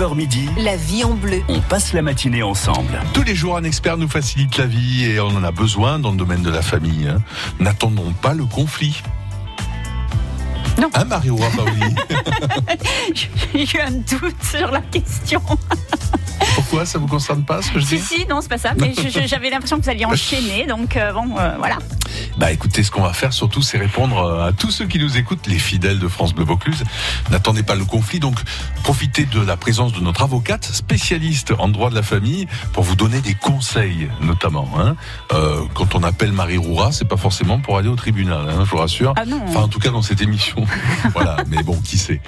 9h midi, La vie en bleu. on passe la matinée ensemble. Tous les jours, un expert nous facilite la vie et on en a besoin dans le domaine de la famille. hein. N'attendons pas le conflit. Non. Hein, Mario Paoli J'ai eu un doute sur la question. Pourquoi ça vous concerne pas ce que je Si, dis si, non, c'est pas ça. Mais j'avais l'impression que vous alliez enchaîner. Donc, euh, bon, euh, voilà. Bah écoutez, ce qu'on va faire surtout, c'est répondre euh, à tous ceux qui nous écoutent, les fidèles de France Bleu Vaucluse. N'attendez pas le conflit, donc profitez de la présence de notre avocate spécialiste en droit de la famille pour vous donner des conseils, notamment. Hein. Euh, quand on appelle Marie Roura, c'est pas forcément pour aller au tribunal, hein, je vous rassure. Ah non. Enfin, en tout cas, dans cette émission. voilà, mais bon, qui sait.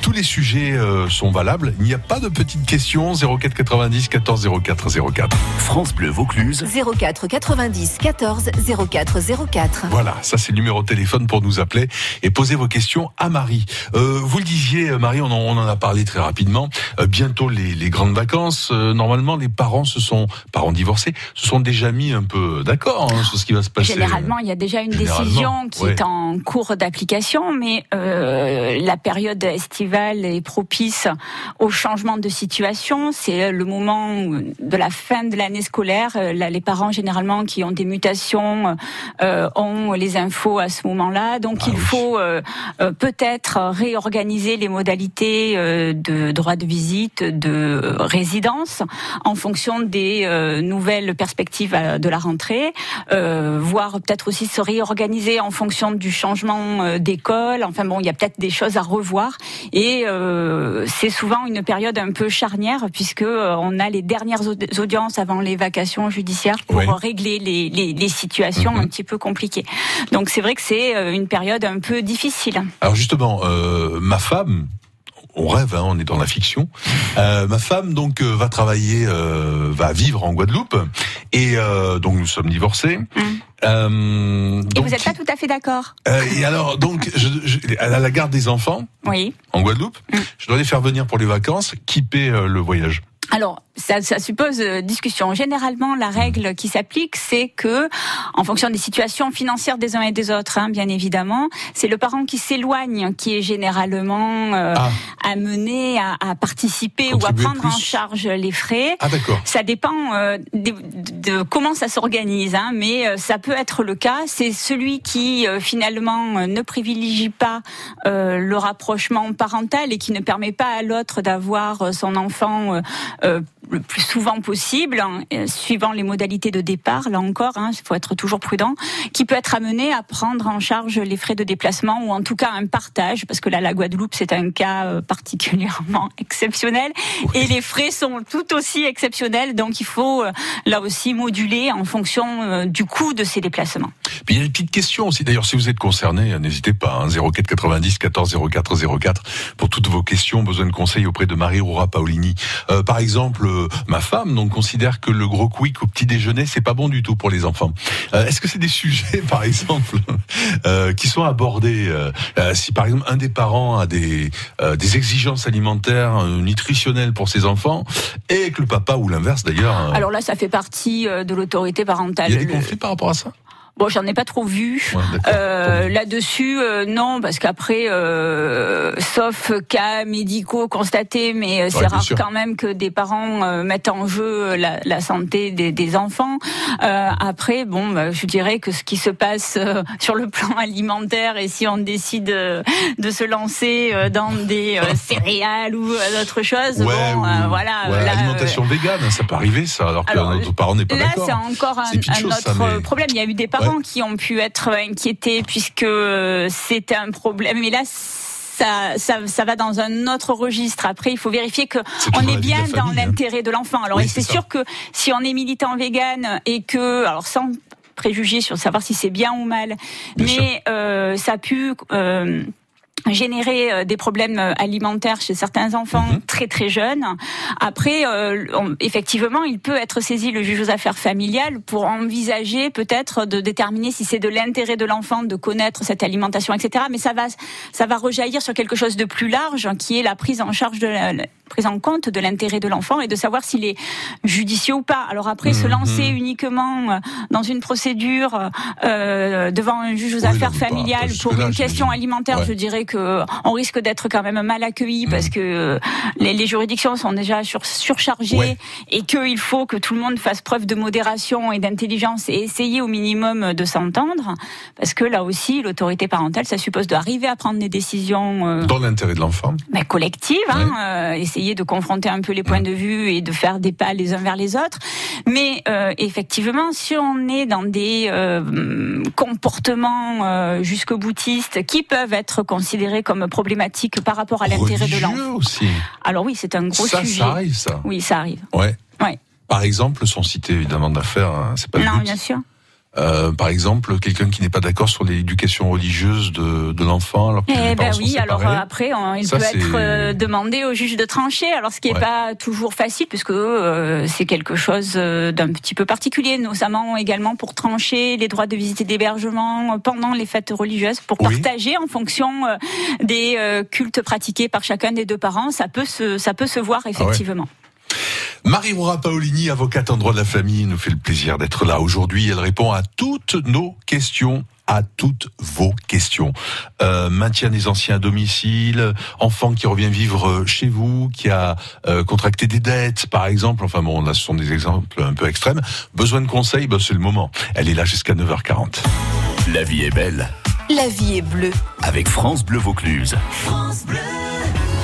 Tous les sujets sont valables. Il n'y a pas de petites questions. 04 90 14 04 04. France Bleu Vaucluse, 04 90 14 04 04. Voilà, ça c'est le numéro de téléphone pour nous appeler et poser vos questions à Marie. Euh, vous le disiez, Marie, on en, on en a parlé très rapidement. Euh, bientôt les, les grandes vacances. Euh, normalement, les parents se sont, parents divorcés, se sont déjà mis un peu d'accord hein, sur ce qui va se passer. Généralement, il y a déjà une décision qui ouais. est en cours d'application, mais euh, la période estivale est propice au changement de situation. C'est le moment de la fin de l'année scolaire. Euh, Les parents, généralement, qui ont des mutations, euh, ont les infos à ce moment-là. Donc, Ah il oui. faut euh, euh, peut-être réorganiser les modalités euh, de droit de visite, de résidence, en fonction des euh, nouvelles perspectives euh, de la rentrée, euh, voire peut-être aussi se réorganiser en fonction du changement euh, d'école. Enfin bon, il y a peut-être des choses à revoir et euh, c'est souvent une période un peu charnière puisque euh, on a les dernières audi- audiences avant les vacations judiciaires pour Oui. régler les, les, les situations Mhm. un petit peu compliquées. Donc c'est vrai que c'est euh, une période un peu difficile. Alors justement, euh, ma femme. On rêve, hein, on est dans la fiction. Euh, ma femme donc euh, va travailler, euh, va vivre en Guadeloupe, et donc nous sommes divorcés. Mm. Et donc, vous n'êtes pas tout à fait d'accord et alors donc, je, je- elle a la garde des enfants Oui. en Guadeloupe. Mm. Je dois les faire venir pour les vacances. Qui paie euh, le voyage Alors, ça, ça suppose euh, discussion. Généralement, la règle qui s'applique, c'est que, en fonction des situations financières des uns et des autres, hein, bien évidemment, c'est le parent qui s'éloigne qui est généralement euh, Ah. amené à, à participer ou à prendre en charge les frais. Ah. Ça dépend euh, de, de comment ça s'organise, hein, mais euh, ça peut être le cas. C'est celui qui euh, finalement euh, ne privilégie pas euh, le rapprochement parental et qui ne permet pas à l'autre d'avoir son enfant euh, le plus souvent possible, hein, euh, suivant les modalités de départ. Là encore, il faut être toujours prudent. Qui peut être amené à prendre en charge les frais de déplacement ou en tout cas un partage, parce que là, la Guadeloupe, c'est un cas euh, particulièrement exceptionnel et les frais sont tout aussi exceptionnels. Donc, il faut euh, là aussi moduler en fonction du coût de ces déplacements. Puis il y a une petite question aussi. D'ailleurs, si vous êtes concerné, euh, n'hésitez pas. Hein, 04 90 14 04 04 pour toutes vos questions, besoin de conseils auprès de Marie Roura Paolini. Euh, par exemple, euh, ma femme donc considère que le gros quick au petit déjeuner c'est pas bon du tout pour les enfants. Euh, Est-ce que c'est des sujets, par exemple, euh, qui sont abordés euh, Si par exemple un des parents a des des exigences alimentaires, nutritionnelles pour ses enfants, et que le papa ou l'inverse d'ailleurs. Alors là, ça fait partie de l'autorité parentale. il y a des Le- conflits par rapport à ça? Bon, j'en ai pas trop vu. Ouais. Euh, Là-dessus, euh, non, parce qu'après, euh, sauf cas médicaux constatés, mais euh, c'est rare sûr. quand même que des parents euh, mettent en jeu la, la santé des, des enfants. Euh, après, bon, bah, je dirais que ce qui se passe euh, sur le plan alimentaire et si on décide euh, de se lancer euh, dans des euh, céréales ou euh, d'autres choses, Ouais, bon, ou- euh, voilà. ouais, là, euh, alimentation végane, ça peut arriver, ça, alors que Alors, notre parent n'est pas Là, d'accord. c'est encore un, chose, autre ça, mais- problème. Il y a eu des parents qui ont pu être inquiétés puisque c'était un problème. Mais là, ça, ça, ça va dans un autre registre. Après, il faut vérifier que C'est on est bien dans hein. l'intérêt de l'enfant. Alors, Oui, c'est sûr que si on est militant vegan et que, alors sans préjuger sur savoir si c'est bien ou mal, Bien mais euh, ça a pu euh, générer euh, des problèmes euh, alimentaires chez certains enfants Mhm. très très jeunes. Après, euh, on- effectivement, il peut être saisi le juge aux affaires familiales pour envisager peut-être de déterminer si c'est de l'intérêt de l'enfant de connaître cette alimentation, etc. Mais ça va, ça va rejaillir sur quelque chose de plus large, qui est la prise en charge de la- prise en compte de l'intérêt de l'enfant et de savoir s'il est judicieux ou pas. Alors après, se lancer uniquement dans une procédure euh, devant un juge aux Oui, affaires familiales pour une question alimentaire, Ouais. je dirais on risque d'être quand même mal accueilli parce que euh, les, les juridictions sont déjà sur, surchargées Ouais. et qu'il faut que tout le monde fasse preuve de modération et d'intelligence et essayer au minimum de s'entendre parce que là aussi l'autorité parentale ça suppose d'arriver à prendre des décisions euh, Dans l'intérêt de l'enfant. ben, collective, hein, euh, essayer de confronter un peu les points de vue et de faire des pas les uns vers les autres. Mais euh, effectivement, si on est dans des comportements jusqu'au boutistes qui peuvent être considérés comme problématiques par rapport à l'intérêt de l'enfant, aussi. alors oui, c'est un gros ça, sujet. ça arrive, ça. Oui, ça arrive. Ouais. Ouais. Par exemple, sans citer évidemment d'affaires, hein, c'est pas le Non, but. bien sûr. Euh, par exemple, quelqu'un qui n'est pas d'accord sur l'éducation religieuse de, de l'enfant, alors que les Eh ben oui, alors euh, après, on- il Ça, peut être euh, demandé au juge de trancher. Alors ce qui n'est Ouais. pas toujours facile, puisque euh, c'est quelque chose d'un petit peu particulier, notamment également pour trancher les droits de visite et d'hébergement pendant les fêtes religieuses, pour Oui. partager en fonction des cultes pratiqués par chacun des deux parents. Ça peut se, ça peut se Ah voir effectivement. Marie-Roura Paolini, avocate en droit de la famille, nous fait le plaisir d'être là aujourd'hui. Elle répond à toutes nos questions à toutes vos questions. Euh, maintien des anciens à domicile, enfant qui revient vivre chez vous, qui a euh, contracté des dettes, par exemple. Enfin bon, là, ce sont des exemples un peu extrêmes. Besoin de conseils, ben, c'est le moment. Elle est là jusqu'à 9h40. La vie est belle La vie est bleue. avec France Bleu Vaucluse.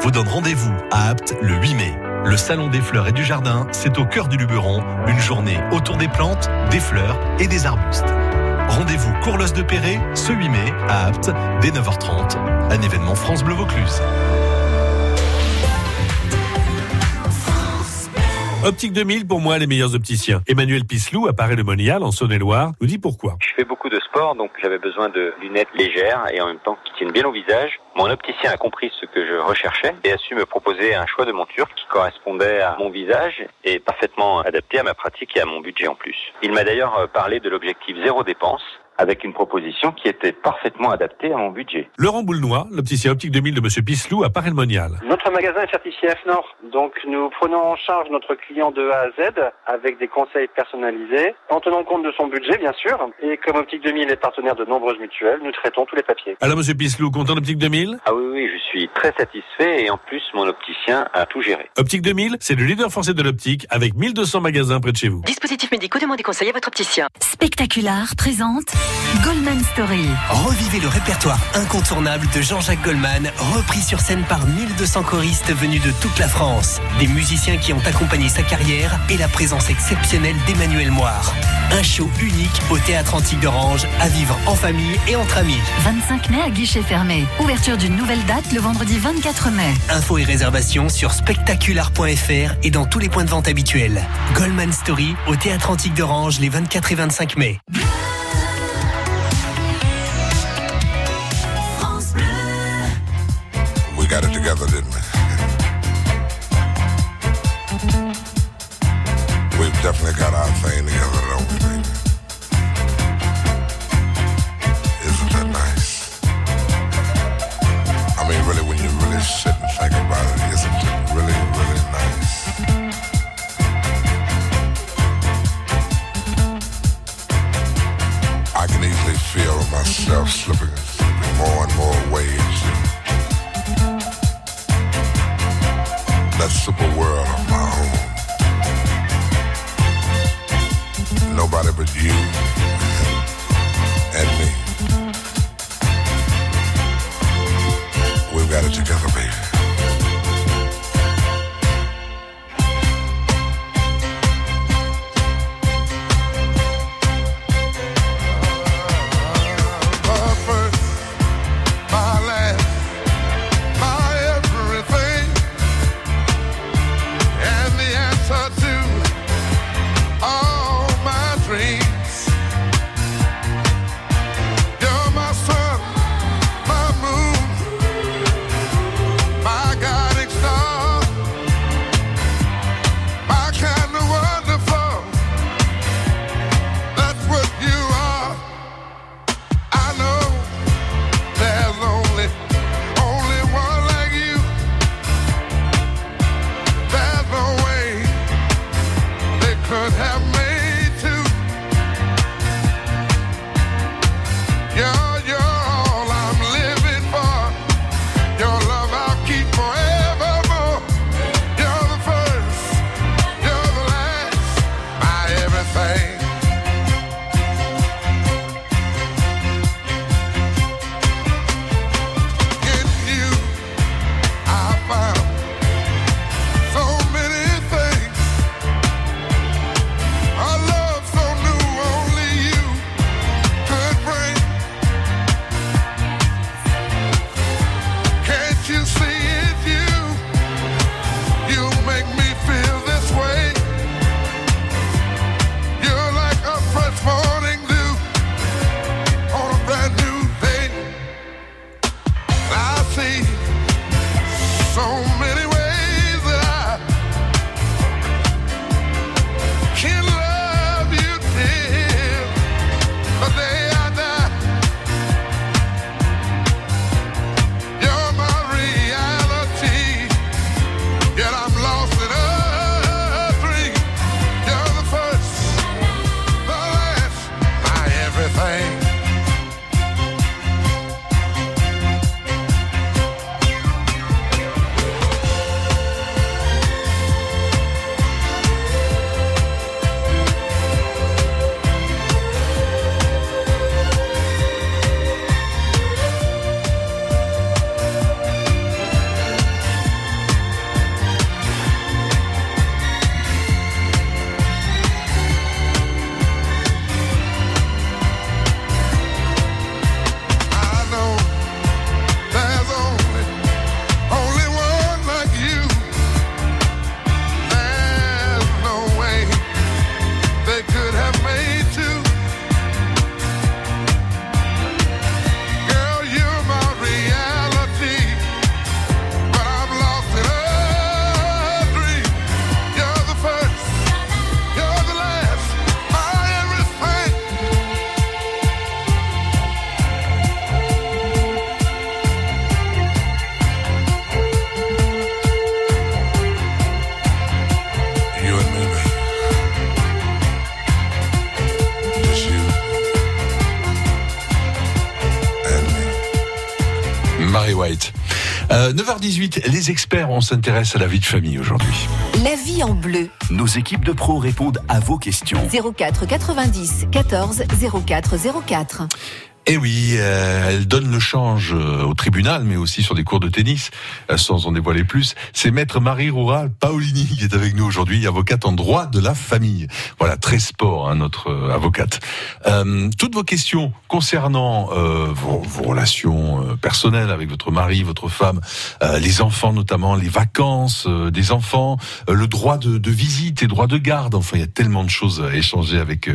vous donnent rendez-vous à Apt le 8 mai. Le Salon des fleurs et du jardin, c'est au cœur du Luberon, une journée autour des plantes, des fleurs et des arbustes. Rendez-vous Courlos de Perret ce 8 mai à Apt dès 9h30, un événement France Bleu Vaucluse. Optique 2000, pour moi, les meilleurs opticiens. Emmanuel Pislou, à Paris-le-Monial, en Saône-et-Loire, nous dit pourquoi. Je fais beaucoup de sport, donc j'avais besoin de lunettes légères et en même temps qui tiennent bien au visage. Mon opticien a compris ce que je recherchais et a su me proposer un choix de monture qui correspondait à mon visage et parfaitement adapté à ma pratique et à mon budget en plus. Il m'a d'ailleurs euh, parlé de l'objectif zéro dépense avec une proposition qui était parfaitement adaptée à mon budget. Laurent Boulnois, l'opticien optique 2000 de Monsieur Pislou, à Paris-le-Monial. Notre magasin est certifié FNOR, donc nous prenons en charge notre client de A à Z avec des conseils personnalisés, en tenant compte de son budget bien sûr, et comme Optique 2000 est partenaire de nombreuses mutuelles, nous traitons tous les papiers. Alors, Monsieur Pislou, content d'Optique 2000 Ah oui, oui, je suis très satisfait et en plus mon opticien a tout géré. Optique 2000, c'est le leader français de l'optique avec 1200 magasins près de chez vous. Dispositifs médicaux, demandez conseil à votre opticien. Spectacular présente Goldman Story. Revivez le répertoire incontournable de Jean-Jacques Goldman, repris sur scène par 1200 choristes venus de toute la France. Des musiciens qui ont accompagné sa carrière et la présence exceptionnelle d'Emmanuel Moire. Un show unique au Théâtre Antique d'Orange, à vivre en famille et entre amis. 25 mai à guichet fermé. Ouverture d'une nouvelle date le vendredi 24 mai. Infos et réservations sur spectacular.fr et dans tous les points de vente habituels. Goldman Story au Théâtre Antique d'Orange les 24 et 25 mai. Definitely got our thing together, don't we, baby? Isn't that nice? I mean, really, when you really sit and think about it, isn't it really, really nice? I can easily feel myself slipping, slipping les experts, on s'intéresse à la vie de famille aujourd'hui. La vie en bleu. Nos équipes de pros répondent à vos questions. 04 90 14 04 04. Eh oui, euh, elle donne le change euh, au tribunal, mais aussi sur des cours de tennis, euh, sans en dévoiler plus. C'est maître Marie Rural Paolini qui est avec nous aujourd'hui, avocate en droit de la famille. Voilà, très sport, hein, notre euh, avocate. Toutes vos questions concernant vos, vos relations personnelles avec votre mari, votre femme, les enfants notamment, les vacances des enfants, le droit de, de visite et droit de garde. Enfin, il y a tellement de choses à échanger avec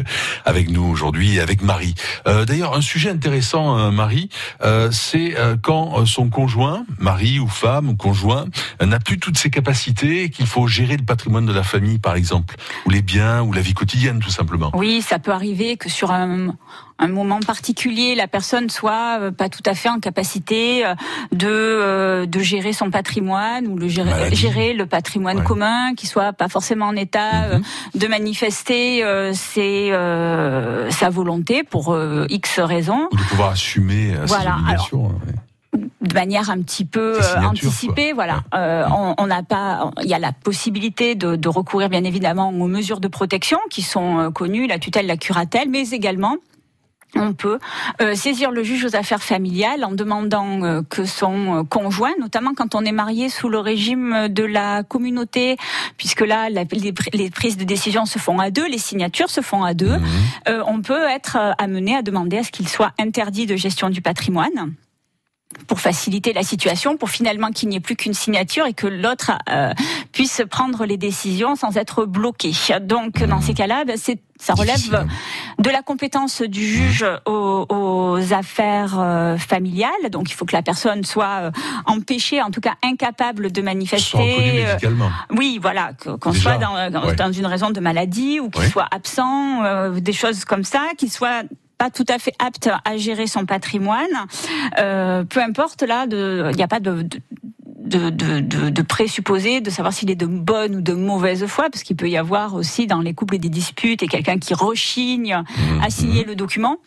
avec nous aujourd'hui et avec Marie. D'ailleurs, un sujet intéressant, euh, Marie, euh, c'est euh, quand son conjoint, mari ou femme ou conjoint, n'a plus toutes ses capacités et qu'il faut gérer le patrimoine de la famille, par exemple, ou les biens, ou la vie quotidienne, tout simplement. Oui, ça peut arriver que sur un, un moment particulier, la personne soit euh, pas tout à fait en capacité euh, de euh, de gérer son patrimoine ou le gérer, Maladie. gérer le patrimoine Ouais. commun, qui soit pas forcément en état Mhm. de manifester ses, sa volonté pour X raisons. Ou de pouvoir assumer Voilà, ses obligations. ouais. de manière un petit peu anticipée. quoi. Voilà, Euh, on n'a pas, il y a la possibilité de, de recourir bien évidemment aux mesures de protection qui sont connues, la tutelle, la curatelle, mais également on peut euh, saisir le juge aux affaires familiales en demandant euh, que son euh, conjoint, notamment quand on est marié sous le régime de la communauté, puisque là la- les, pr- les prises de décision se font à deux, les signatures se font à deux, euh, on peut être amené à demander à ce qu'il soit interdit de gestion du patrimoine pour faciliter la situation, pour finalement qu'il n'y ait plus qu'une signature et que l'autre euh, puisse prendre les décisions sans être bloqué. Donc, dans ces cas-là, ben, c'est ça relève de la compétence du juge aux, aux affaires euh, familiales. Donc, il faut que la personne soit euh, empêchée, en tout cas incapable de manifester. euh, médicalement. oui, voilà, qu'on soit dans, dans- ouais. dans une raison de maladie ou qu'il Ouais. soit absent, euh, des choses comme ça, qu'il soit pas tout à fait apte à gérer son patrimoine. Euh, peu importe là, il n'y a pas de, de de, de, de, présupposer, de savoir s'il est de bonne ou de mauvaise foi, parce qu'il peut y avoir aussi dans les couples des disputes et quelqu'un qui rechigne à signer le document.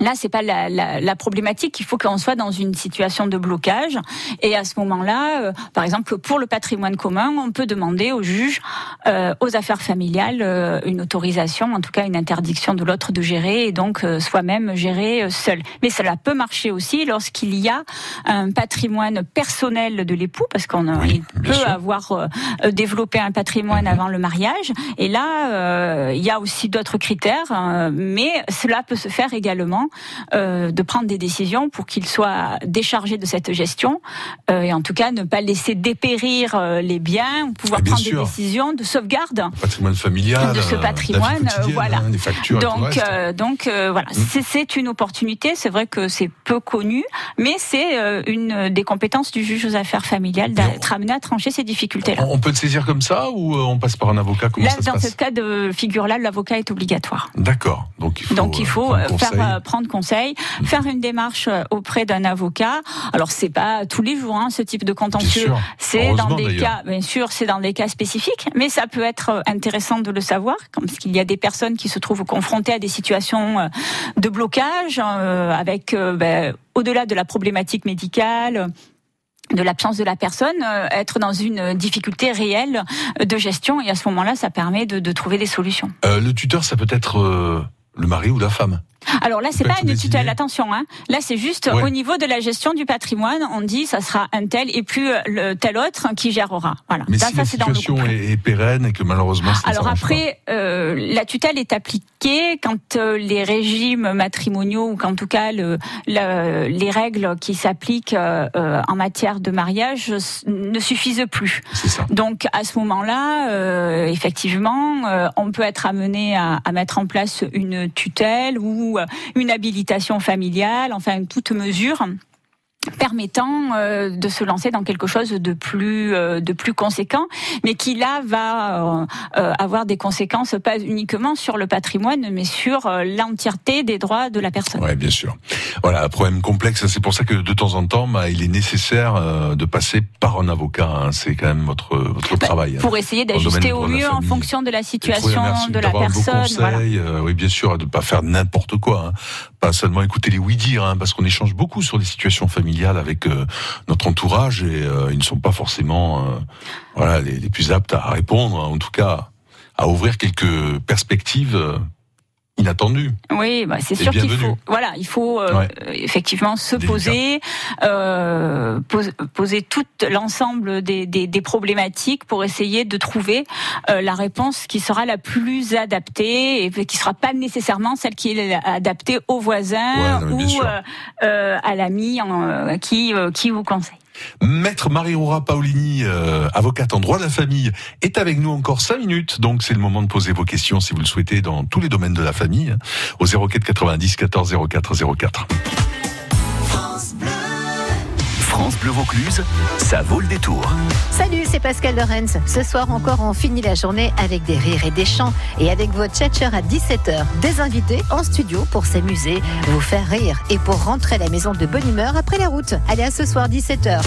Là, c'est pas la, la, la problématique. Il faut qu'on soit dans une situation de blocage. Et à ce moment-là, euh, par exemple, pour le patrimoine commun, on peut demander au juge, euh, aux affaires familiales, euh, une autorisation, en tout cas une interdiction de l'autre de gérer, et donc euh, soi-même gérer euh, seul. Mais cela peut marcher aussi lorsqu'il y a un patrimoine personnel de l'époux, parce qu'on a- Oui, peut sûr. avoir euh, euh, développé un patrimoine Mhm. avant le mariage. Et là, euh, il y a aussi d'autres critères, euh, mais cela peut se faire également euh, de prendre des décisions pour qu'il soit déchargé de cette gestion euh, et en tout cas ne pas laisser dépérir euh, les biens, pouvoir bien prendre sûr. des décisions de sauvegarde Patrimoine familial. de ce patrimoine, voilà. hein, des factures Donc. Mm. donc voilà, c'est- c'est une opportunité. C'est vrai que c'est peu connu, mais c'est une des compétences du juge aux affaires familiales d'être amené à trancher ces difficultés-là. On peut te saisir comme ça ou on passe par un avocat? Comment Là, ça se dans passe? ce cas de figure-là, l'avocat est obligatoire. D'accord. Donc il faut, Donc il faut prendre faire conseil. Mm. Prendre conseil, faire une démarche euh, auprès d'un avocat. Alors c'est pas tous les jours hein, ce type de contentieux. C'est dans des cas, bien sûr, c'est dans des cas spécifiques, mais ça peut être euh, intéressant de le savoir, parce qu'il y a des personnes qui se trouvent confrontées à des situations euh, de blocage euh, avec euh, ben, au-delà de la problématique médicale de l'absence de la personne, euh, être dans une difficulté réelle de gestion et à ce moment-là, ça permet de, de trouver des solutions. Euh, le tuteur, ça peut être euh, le mari ou la femme. Alors là, c'est pas une tutelle, attention. Hein. Là, c'est juste Ouais. au niveau de la gestion du patrimoine, on dit ça sera un tel et plus euh, le tel autre qui gérera. Voilà. Mais si ça, la dans situation est, est pérenne et que malheureusement ça Alors après, euh, la tutelle est appliquée quand euh, les régimes matrimoniaux ou qu'en tout cas le, le- les règles qui s'appliquent euh, en matière de mariage ne suffisent plus. ça. Donc à ce moment-là, effectivement, on peut être amené à, à mettre en place une tutelle ou euh, une habilitation familiale, enfin toute mesure permettant euh, de se lancer dans quelque chose de plus euh, de plus conséquent mais qui là va euh, euh, avoir des conséquences pas uniquement sur le patrimoine mais sur euh, l'entièreté des droits de la personne. Ouais, bien sûr. Voilà, un problème complexe. C'est pour ça que de temps en temps, bah, il est nécessaire euh, de passer par un avocat. hein. C'est quand même votre votre travail. hein. Pour essayer d'ajuster au mieux en fonction de la situation de la personne. Voilà. oui, bien sûr, de ne pas faire n'importe quoi. hein. Pas seulement écouter les oui-dire, hein, parce qu'on échange beaucoup sur les situations familiales avec euh, notre entourage et euh, ils ne sont pas forcément euh, voilà, les, les plus aptes à répondre, en tout cas à ouvrir quelques perspectives euh, inattendues. Oui, bah, c'est sûr qu'il faut, voilà, il faut euh, Ouais. euh, effectivement se Délicat. poser, euh, pos- poser tout l'ensemble des, des, des problématiques pour essayer de trouver euh, la réponse qui sera la plus adaptée et qui sera pas nécessairement celle qui est adaptée au voisin Ouais, non, mais bien ou euh, euh, à l'ami en- qui euh, qui vous conseille. Maître Marie-Aura Paolini, euh, avocate en droit de la famille, est avec nous encore cinq minutes. Donc c'est le moment de poser vos questions si vous le souhaitez dans tous les domaines de la famille hein, au 04 90 14 04 04. France Bleu Vaucluse, ça vaut le détour. Salut, c'est Pascal Lorenz. Ce soir encore, on finit la journée avec des rires et des chants et avec votre tchatcher à 17h. Des invités en studio pour s'amuser, vous faire rire et pour rentrer à la maison de bonne humeur après la route. Allez, à ce soir, 17h.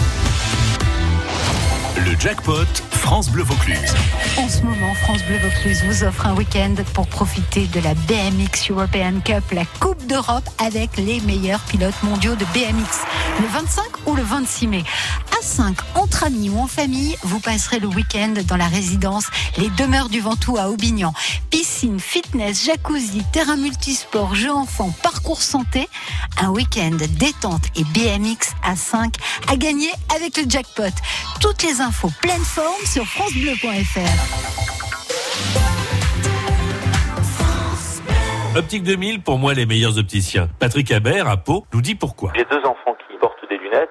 Le jackpot France Bleu Vaucluse. En ce moment, France Bleu Vaucluse vous offre un week-end pour profiter de la BMX European Cup, la Coupe d'Europe avec les meilleurs pilotes mondiaux de BMX. Le 25 ou le 26 mai. À 5, entre amis ou en famille, vous passerez le week-end dans la résidence Les Demeures du Ventoux à Aubignan. Piscine, fitness, jacuzzi, terrain multisport, jeux enfants, parcours santé. Un week-end détente et BMX à 5 à gagner avec le jackpot. Toutes les infos pleine forme sur francebleu.fr. Optique 2000, pour moi, les meilleurs opticiens. Patrick Habert, à Pau, nous dit pourquoi. J'ai deux enfants qui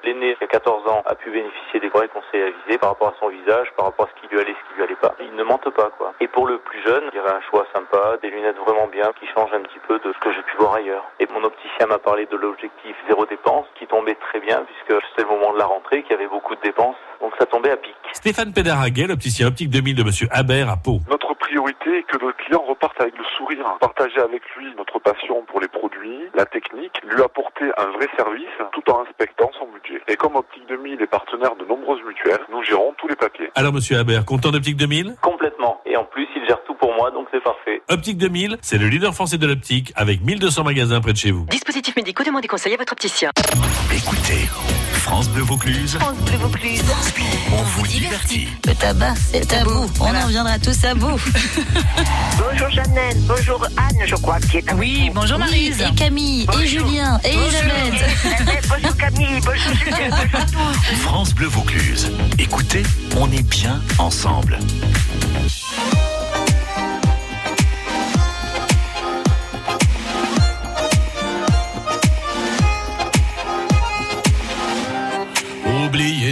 L'aîné, qui a 14 ans, a pu bénéficier des vrais conseils avisés par rapport à son visage, par rapport à ce qui lui allait, ce qui lui allait pas. Il ne mente pas, quoi. Et pour le plus jeune, je dirais un choix sympa, des lunettes vraiment bien, qui changent un petit peu de ce que j'ai pu voir ailleurs. Et mon opticien m'a parlé de l'objectif zéro dépense, qui tombait très bien, puisque c'était le moment de la rentrée, qu'il y avait beaucoup de dépenses. Donc ça tombait à pic. Stéphane Pédaraguet, l'opticien Optique 2000 de Monsieur Habert, à Pau. Notre priorité est que notre client reparte avec le sourire. Partager avec lui notre passion pour les produits, la technique, lui apporter un vrai service tout en respectant son budget. Et comme Optique 2000 est partenaire de nombreuses mutuelles, nous gérons tous les papiers. Alors, Monsieur Habert, content d'Optique 2000 Complètement. Et en plus, il gère tout pour moi, donc c'est parfait. Optique 2000, c'est le leader français de l'optique, avec 1200 magasins près de chez vous. Dispositifs médicaux, demandez conseil à votre opticien. Écoutez, France Bleu Vaucluse, France Bleu Vaucluse. on vous divertit. Le tabac, c'est tabou. On en viendra tous à bout. Bonjour Jeannette, bonjour Anne, je crois qui est Oui, bonjour Marise. Et Camille, et Julien, et Elisabeth. Bonjour Camille, bonjour Julien, bonjour tous. France Bleu Vaucluse. Écoutez, on est bien ensemble.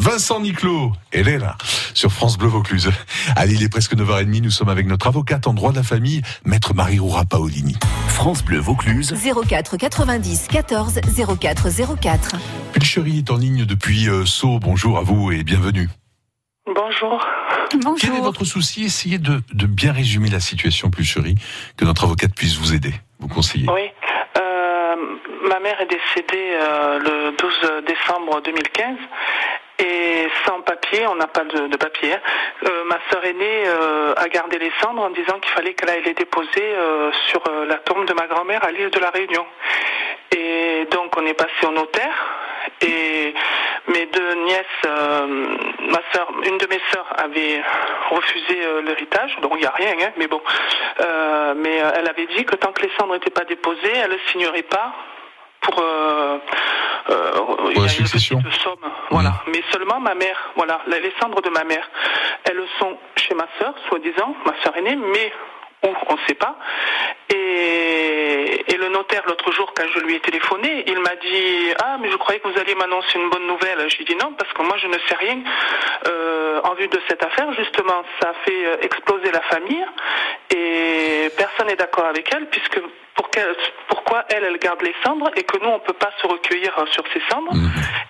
Vincent Niclot, elle est là, sur France Bleu Vaucluse. Allez, il est presque 9h30, nous sommes avec notre avocate en droit de la famille, maître Marie-Roura Paolini. France Bleu Vaucluse. 04 90 14 04 04. Pulcherie est en ligne depuis euh, Sceaux. Bonjour à vous et bienvenue. Bonjour. Quel est votre souci? Essayez de, de bien résumer la situation, Pulcherie, que notre avocate puisse vous aider, vous conseiller. Oui. Euh, ma mère est décédée euh, le 12 décembre 2015 et sans papier, on n'a pas de, papier. hein. Euh, ma sœur aînée euh, a gardé les cendres en disant qu'il fallait qu'elle aille les déposer euh, sur la tombe de ma grand-mère à l'île de la Réunion. Et donc on est passé au notaire et mes deux nièces, ma sœur, une de mes sœurs avait refusé l'héritage, donc il n'y a rien, hein, mais bon. Mais elle avait dit que tant que les cendres n'étaient pas déposées, elle ne signerait pas pour euh, euh, la succession. somme, voilà. Mais seulement ma mère, voilà, les cendres de ma mère, elles sont chez ma sœur, soi-disant, ma sœur aînée, mais où on ne sait pas. Et, et le notaire l'autre jour, quand je lui ai téléphoné, il m'a dit ah mais je croyais que vous alliez m'annoncer une bonne nouvelle. J'ai dit non parce que moi je ne sais rien euh, en vue de cette affaire. Justement, ça a fait euh, exploser la famille et personne n'est d'accord avec elle puisque pour pourquoi elle, elle garde les cendres et que nous, on peut pas se recueillir euh, sur ces cendres.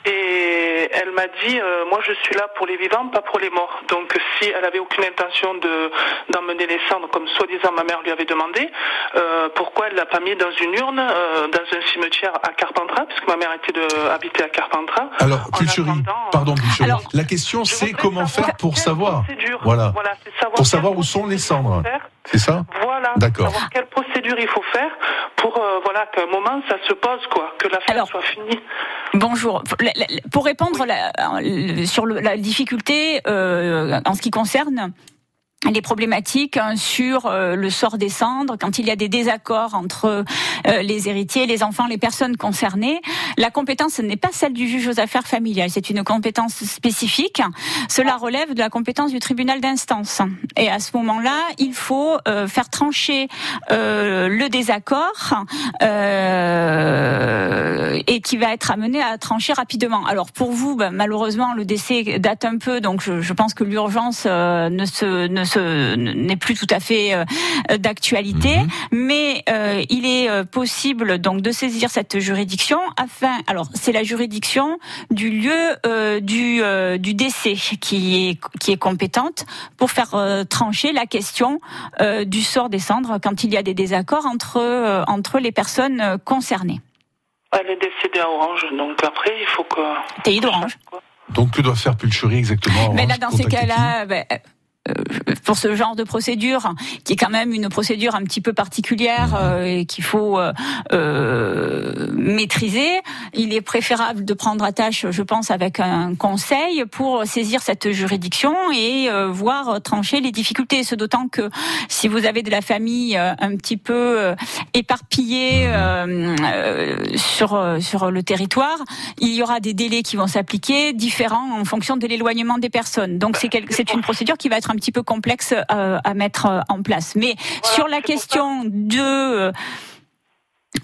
Et elle m'a dit, euh, moi, je suis là pour les vivants, pas pour les morts. Donc, si elle avait aucune intention de d'emmener les cendres, comme soi-disant ma mère lui avait demandé, euh, pourquoi elle l'a pas mis dans une urne, euh, dans un cimetière à Carpentras, puisque ma mère était de, habitait à Carpentras. Alors, pardon, Pulcherie. Alors, la question, c'est comment faire pour savoir. procédure. Voilà. Savoir Pour quelle savoir où sont les cendres. C'est ça Voilà. D'accord. Savoir quelle procédure il faut faire pour euh, voilà qu'à un moment ça se pose quoi, que l'affaire soit finie. Bonjour. Pour répondre la- sur le- la difficulté euh, en ce qui concerne les problématiques hein, sur euh, le sort des cendres, quand il y a des désaccords entre euh, les héritiers, les enfants, les personnes concernées. La compétence ce n'est pas celle du juge aux affaires familiales, c'est une compétence spécifique. Cela relève de la compétence du tribunal d'instance. Et à ce moment-là, il faut euh, faire trancher le désaccord et qui va être amené à trancher rapidement. Alors pour vous, ben, malheureusement, le décès date un peu, donc je, pense que l'urgence ne se ne n'est plus tout à fait euh, d'actualité, mais euh, il est euh, possible donc de saisir cette juridiction afin. Alors c'est la juridiction du lieu euh, du euh, du décès qui est qui est compétente pour faire euh, trancher la question euh, du sort des cendres quand il y a des désaccords entre euh, entre les personnes concernées. Elle est décédée à Orange, donc après, il faut que... TI d'Orange. Donc que doit faire Pulcherie exactement Mais là, dans ces cas-là, ben, pour ce genre de procédure, qui est quand même une procédure un petit peu particulière euh, et qu'il faut euh, euh, maîtriser, il est préférable de prendre attache, je pense, avec un conseil pour saisir cette juridiction et euh, voir trancher les difficultés. Ce d'autant que si vous avez de la famille euh, un petit peu euh, éparpillée euh, euh, sur euh, sur le territoire, il y aura des délais qui vont s'appliquer différents en fonction de l'éloignement des personnes. Donc c'est une procédure qui va être un petit peu complexe euh, à mettre euh, en place. Mais sur la question de euh,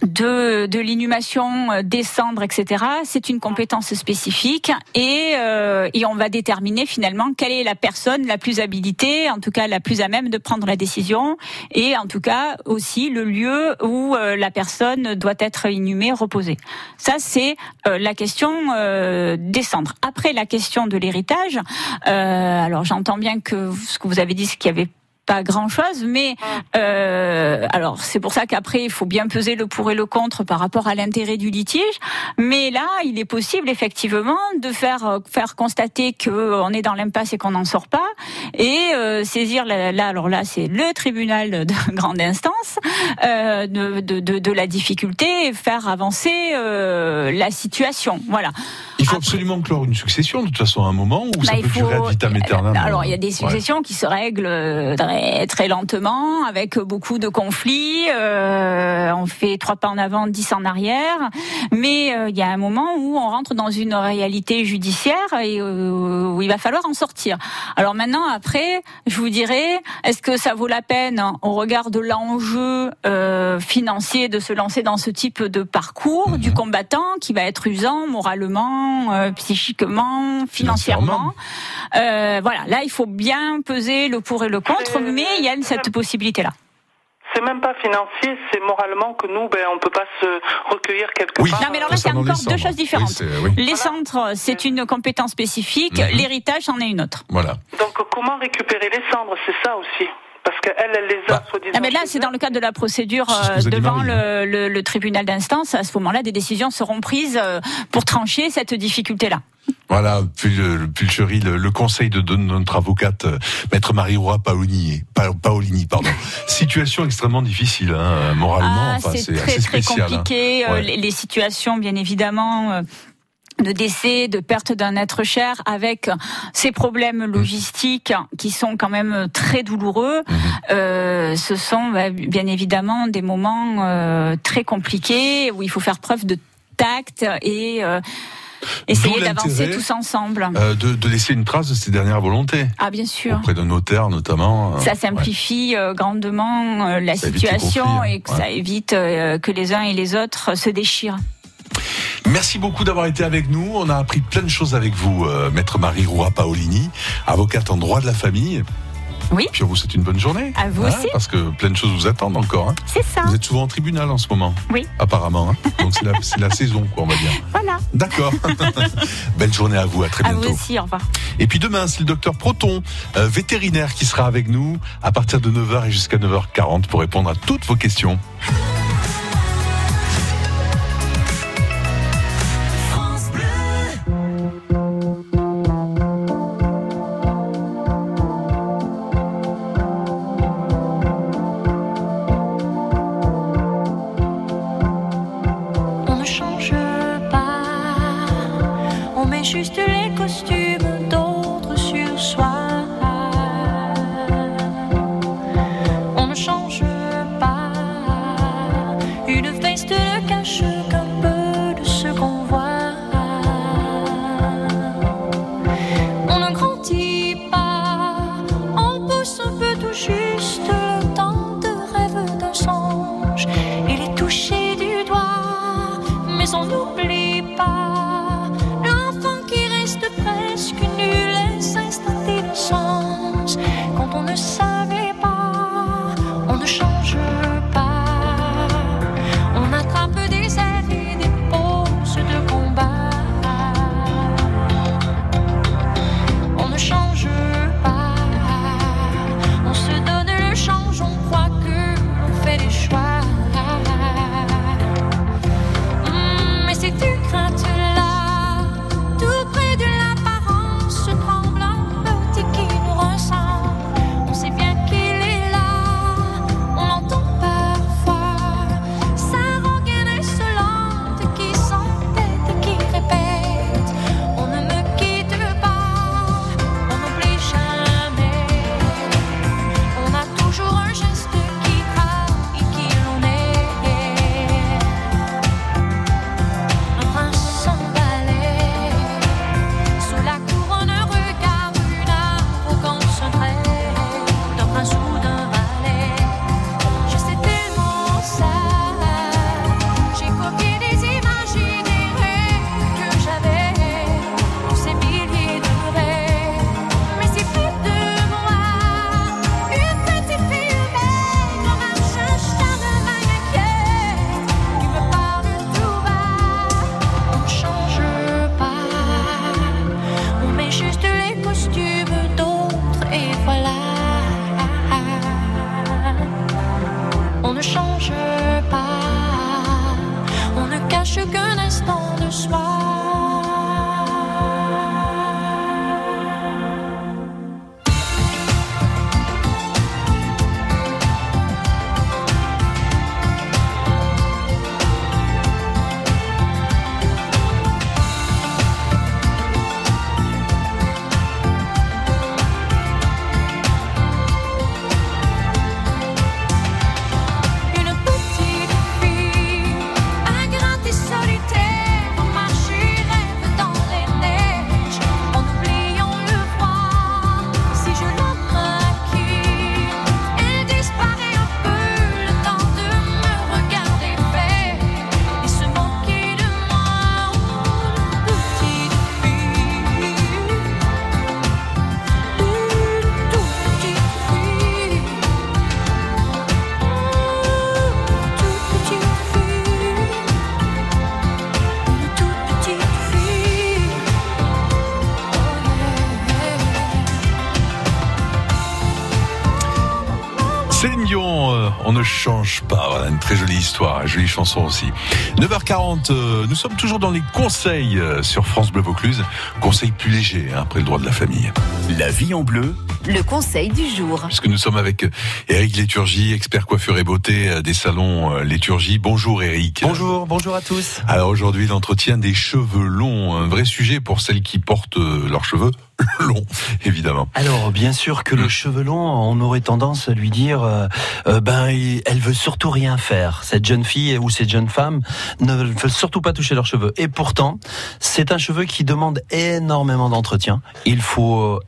de, de l'inhumation, euh, des cendres, etc. C'est une compétence spécifique et, euh, et on va déterminer finalement quelle est la personne la plus habilitée, en tout cas la plus à même de prendre la décision et en tout cas aussi le lieu où euh, la personne doit être inhumée, reposée. Ça c'est euh, la question euh, des cendres. Après la question de l'héritage, euh, alors j'entends bien que ce que vous avez dit, c'est qu'il y avait pas grand chose, mais euh, alors c'est pour ça qu'après il faut bien peser le pour et le contre par rapport à l'intérêt du litige. Mais là, il est possible effectivement de faire euh, faire constater que euh, on est dans l'impasse et qu'on n'en sort pas, et euh, saisir la- là alors là c'est le tribunal de grande instance euh, de, de, de, de la difficulté et faire avancer euh, la situation. Voilà. Il faut absolument clore une succession, de toute façon, à un moment où ça Bah, peut il durer faut- ad vitam aeternam. Alors, il y a des Ouais. successions qui se règlent euh, très, très lentement, avec beaucoup de conflits. euh, on fait trois pas en avant, dix en arrière. Mais euh, il y a un moment où on rentre dans une réalité judiciaire et euh, où il va falloir en sortir. Alors maintenant, après, je vous dirais, est-ce que ça vaut la peine, au regard de l'enjeu euh, financier, de se lancer dans ce type de parcours du combattant qui va être usant moralement, euh, psychiquement, financièrement. Euh, voilà, là, il faut bien peser le pour et le contre, mais il y a cette possibilité-là. C'est même pas financier, c'est moralement que nous, ben, on peut pas se recueillir quelque part. Non, mais alors là, c'est encore deux choses différentes. Oui, c'est- oui. Les centres, c'est une compétence spécifique. Mhm. L'héritage, c'en est une autre. Voilà. Donc comment récupérer les cendres, c'est ça aussi Parce qu'elle, elle les a soi-disant. Ah, mais là, c'est dans le cadre de la procédure euh, devant le, le- le tribunal d'instance. À ce moment-là, des décisions seront prises euh, pour trancher cette difficulté-là. Voilà, Pulcherie, le, le conseil de, de notre avocate, euh, maître Marie-Roy Paolini, Pa- Paolini, pardon. Situation extrêmement difficile, hein, Ah, moralement, enfin, c'est très assez spécial. hein. compliqué. euh, Ouais. les, les situations, bien évidemment. De décès, de perte d'un être cher, avec ces problèmes Mmh. logistiques qui sont quand même très douloureux, Mmh. euh, ce sont bah, bien évidemment des moments euh, très compliqués où il faut faire preuve de tact et euh, essayer d'avancer tous ensemble. euh, de, de laisser une trace de ses dernières volontés. Ah bien sûr. Auprès d'un notaire, notamment. euh, Ça simplifie grandement la Ça situation conflits, hein. et que ça évite euh, que les uns et les autres se déchirent. Merci beaucoup d'avoir été avec nous. On a appris plein de choses avec vous, euh, maître Marie-Roy Paolini, avocate en droit de la famille. Oui. Puis on vous souhaite une bonne journée. À vous aussi. Parce que plein de choses vous attendent encore. hein. C'est ça. Vous êtes souvent en tribunal en ce moment. Oui. Apparemment. hein. Donc c'est la, saison, quoi, on va dire. Voilà. D'accord. Belle journée à vous. À très À vous bientôt. aussi, au revoir. Et puis demain, c'est le docteur Proton, euh, vétérinaire, qui sera avec nous à partir de 9h et jusqu'à 9h40 pour répondre à toutes vos questions. Histoire, jolie chanson aussi. 9h40, euh, nous sommes toujours dans les conseils euh, sur France Bleu Vaucluse. Conseils plus légers, hein, après le droit de la famille. La vie en bleu, Le conseil du jour. Puisque nous sommes avec Eric Léturgie, expert coiffure et beauté euh, des salons euh, Léturgie. Bonjour Eric. Bonjour, bonjour à tous. Alors aujourd'hui, l'entretien des cheveux longs, un vrai sujet pour celles qui portent euh, leurs cheveux longs, évidemment. Alors, bien sûr que le cheveu long, on aurait tendance à lui dire, euh, euh, ben, elle veut surtout rien faire. Cette jeune fille ou cette jeune femme ne veut surtout pas toucher leurs cheveux. Et pourtant, c'est un cheveu qui demande énormément d'entretien. Il faut euh,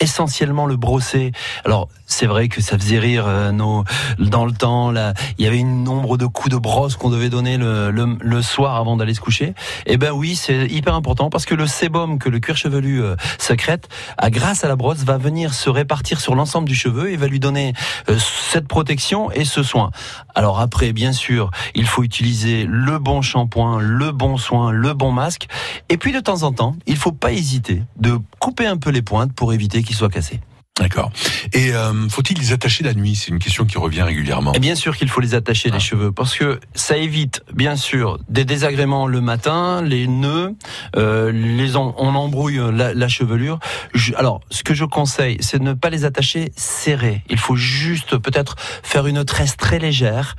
essentiellement le brosser. Alors, c'est vrai que ça faisait rire euh, nos dans le temps. Là, il y avait une nombre de coups de brosse qu'on devait donner le, le, le soir avant d'aller se coucher. Eh ben oui, c'est hyper important parce que le sébum que le cuir chevelu euh, sécrète, à, grâce à la brosse, va venir se répartir sur l'ensemble du cheveu et va lui donner euh, cette protection et ce soin. Alors après, bien sûr, il faut utiliser le bon shampoing, le bon soin, le bon masque. Et puis de temps en temps, il faut pas hésiter de couper un peu les pointes pour éviter soient cassés. D'accord. Et euh, faut-il les attacher la nuit? C'est une question qui revient régulièrement. Et bien sûr qu'il faut les attacher les cheveux parce que ça évite bien sûr des désagréments le matin, les nœuds, euh, les en- on embrouille la, la chevelure. Je- alors ce que je conseille, c'est de ne pas les attacher serrés. Il faut juste peut-être faire une tresse très légère,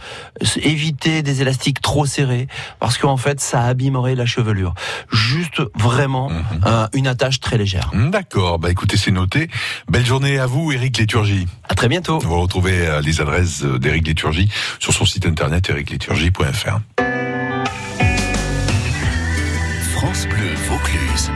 éviter des élastiques trop serrés parce qu'en fait ça abîmerait la chevelure. Juste vraiment euh, une attache très légère. D'accord, bah écoutez, c'est noté. Belle journée à vous, Eric Léturgie. À très bientôt. Vous retrouvez euh, les adresses euh, d'Eric Léturgie sur son site internet ericléturgie.fr. France Bleu Vaucluse.